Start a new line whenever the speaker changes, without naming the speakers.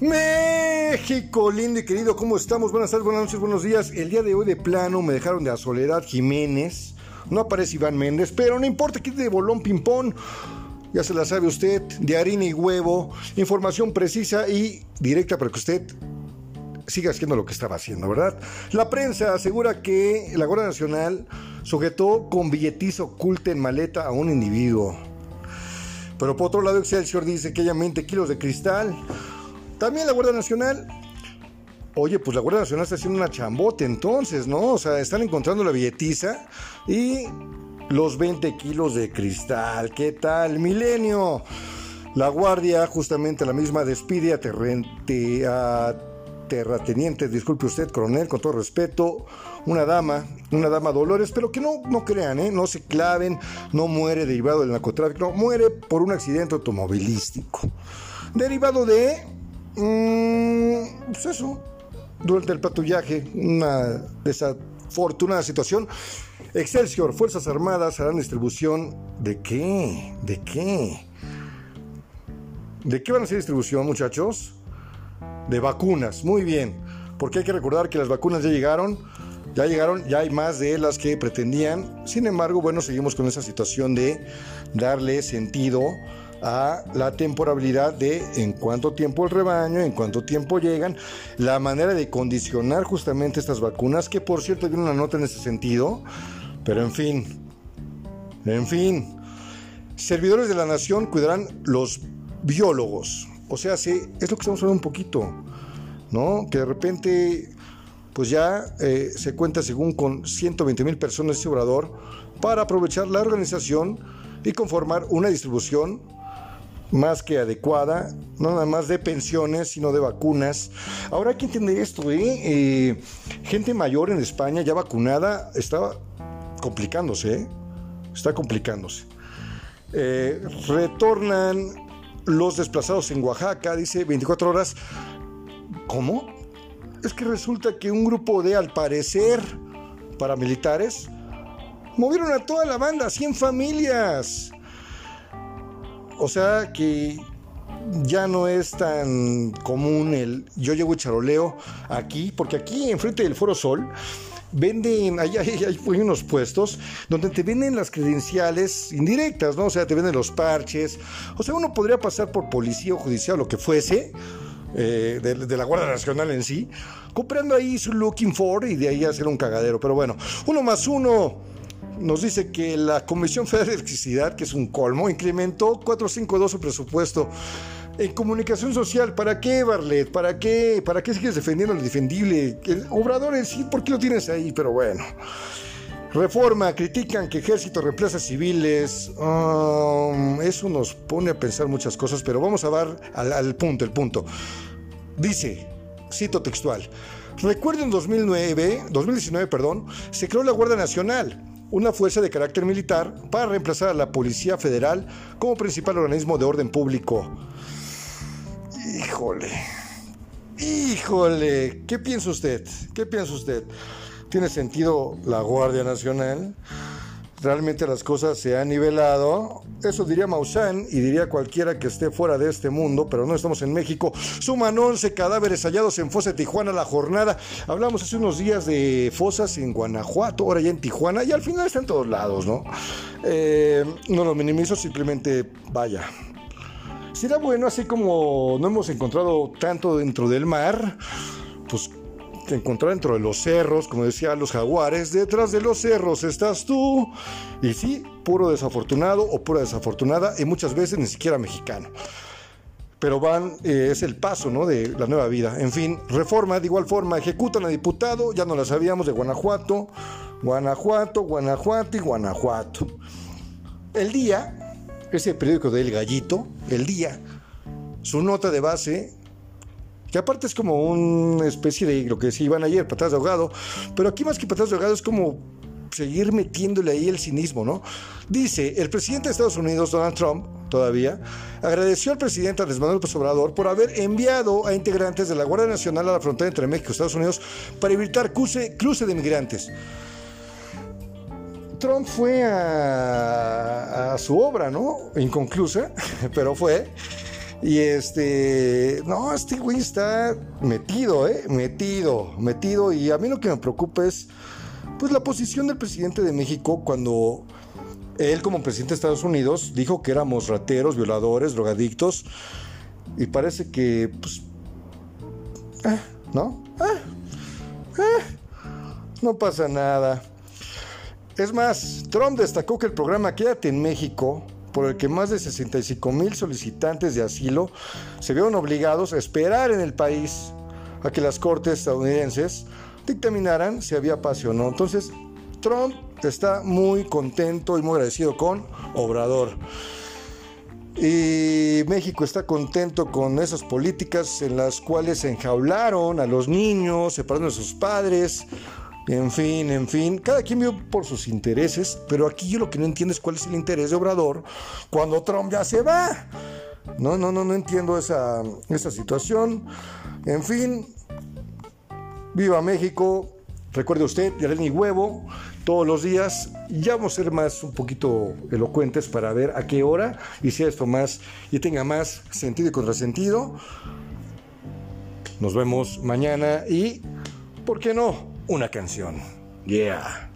México, lindo y querido, ¿cómo estamos? Buenas tardes, buenas noches, buenos días. El día de hoy de plano me dejaron de a Soledad Jiménez. No aparece Iván Méndez, pero no importa que de bolón ping-pong. Ya se la sabe usted, de harina y huevo. Información precisa y directa para que usted siga haciendo lo que estaba haciendo, ¿verdad? La prensa asegura que la Guardia Nacional sujetó con billetiza oculta en maleta a un individuo. Pero por otro lado, Excelsior dice que hay 20 kilos de cristal. También la Guardia Nacional. Oye, pues la Guardia Nacional está haciendo una chambote entonces, ¿no? O sea, están encontrando la billetiza y los 20 kilos de cristal. ¿Qué tal? Milenio. La Guardia, justamente la misma, despide a, a terrateniente, disculpe usted, coronel, con todo respeto, una dama, una dama Dolores, pero que no, no crean, ¿eh? no se claven, no muere derivado del narcotráfico, no, muere por un accidente automovilístico. Derivado de, mmm, pues eso, durante el patrullaje, una desafortunada situación. Excelsior, Fuerzas Armadas harán distribución de qué, de qué. ¿De qué van a hacer distribución, muchachos? de vacunas. Muy bien, porque hay que recordar que las vacunas ya llegaron, ya llegaron, ya hay más de las que pretendían. Sin embargo, bueno, seguimos con esa situación de darle sentido a la temporabilidad de en cuánto tiempo el rebaño, en cuánto tiempo llegan, la manera de condicionar justamente estas vacunas, que por cierto tiene una nota en ese sentido, pero en fin, en fin, servidores de la nación cuidarán los biólogos, o sea, sí, es lo que estamos hablando un poquito, ¿no? Que de repente, pues ya eh, se cuenta según con 120 mil personas ese obrador para aprovechar la organización y conformar una distribución más que adecuada, no nada más de pensiones, sino de vacunas. Ahora hay que entender esto, ¿eh? eh gente mayor en España ya vacunada está complicándose, ¿eh? está complicándose. Eh, retornan los desplazados en Oaxaca, dice 24 horas. ¿Cómo? Es que resulta que un grupo de, al parecer, paramilitares, movieron a toda la banda, 100 familias. O sea que ya no es tan común el yo llevo charoleo aquí, porque aquí enfrente del Foro Sol venden, hay, hay, unos puestos donde te venden las credenciales indirectas, ¿no? O sea, te venden los parches. O sea, uno podría pasar por policía o judicial lo que fuese, eh, de, la Guardia Nacional en sí, comprando ahí su looking for y de ahí hacer un cagadero. Pero bueno, uno más uno nos dice que la Comisión Federal de Electricidad, que es un colmo, incrementó 452 su presupuesto en comunicación social, ¿para qué, Barlet? ¿Para qué? ¿Para qué sigues defendiendo lo defendible? El obrador en sí, ¿por qué lo tienes ahí? Pero bueno. Reforma, critican que ejército reemplaza civiles. Um, eso nos pone a pensar muchas cosas, pero vamos a dar al, punto, el punto. Dice, cito textual, recuerden 2009, 2019, perdón, se creó la Guardia Nacional, una fuerza de carácter militar para reemplazar a la Policía Federal como principal organismo de orden público. Híjole. Híjole. ¿Qué piensa usted? ¿Qué piensa usted? ¿Tiene sentido la Guardia Nacional? ¿Realmente las cosas se han nivelado? Eso diría Maussan y diría cualquiera que esté fuera de este mundo, pero no estamos en México. Suman 11 cadáveres hallados en Fosa de Tijuana la jornada. Hablamos hace unos días de fosas en Guanajuato, ahora ya en Tijuana, y al final está en todos lados, ¿no? Eh, no lo minimizo, simplemente vaya, Será bueno, así como no hemos encontrado tanto dentro del mar, pues encontrar dentro de los cerros, como decían los jaguares, detrás de los cerros estás tú. Y sí, puro desafortunado o pura desafortunada, y muchas veces ni siquiera mexicano. Pero van, eh, es el paso ¿no? de la nueva vida. En fin, reforma de igual forma, ejecutan a diputado, ya no la sabíamos, de Guanajuato, Guanajuato, Guanajuato y Guanajuato. El día ese periódico del Gallito, El Día, su nota de base, que aparte es como una especie de lo que se iban ayer, patas de ahogado, pero aquí más que patas de ahogado es como seguir metiéndole ahí el cinismo, ¿no? Dice, el presidente de Estados Unidos, Donald Trump, todavía, agradeció al presidente Andrés Manuel López Obrador por haber enviado a integrantes de la Guardia Nacional a la frontera entre México y Estados Unidos para evitar cruce, cruce de migrantes. Trump fue a, su obra, ¿no? Inconclusa, pero fue. Y este, no, este güey está metido, ¿eh? Metido, metido. Y a mí lo que me preocupa es, pues, la posición del presidente de México cuando él, como presidente de Estados Unidos, dijo que éramos rateros, violadores, drogadictos. Y parece que, pues, eh, ¿no? Eh, eh, no pasa nada. Es más, Trump destacó que el programa Quédate en México por el que más de 65 mil solicitantes de asilo se vieron obligados a esperar en el país a que las cortes estadounidenses dictaminaran si había paz o no. Entonces, Trump está muy contento y muy agradecido con Obrador. Y México está contento con esas políticas en las cuales enjaularon a los niños, separando a sus padres, en fin, en fin, cada quien vio por sus intereses, pero aquí yo lo que no entiendo es cuál es el interés de Obrador cuando Trump ya se va. No, no, no, no entiendo esa, esa situación. En fin, viva México. Recuerde usted, mi Huevo, todos los días. Ya vamos a ser más un poquito elocuentes para ver a qué hora y si esto más y tenga más sentido y contrasentido. Nos vemos mañana y, ¿por qué no? Una canción. Yeah.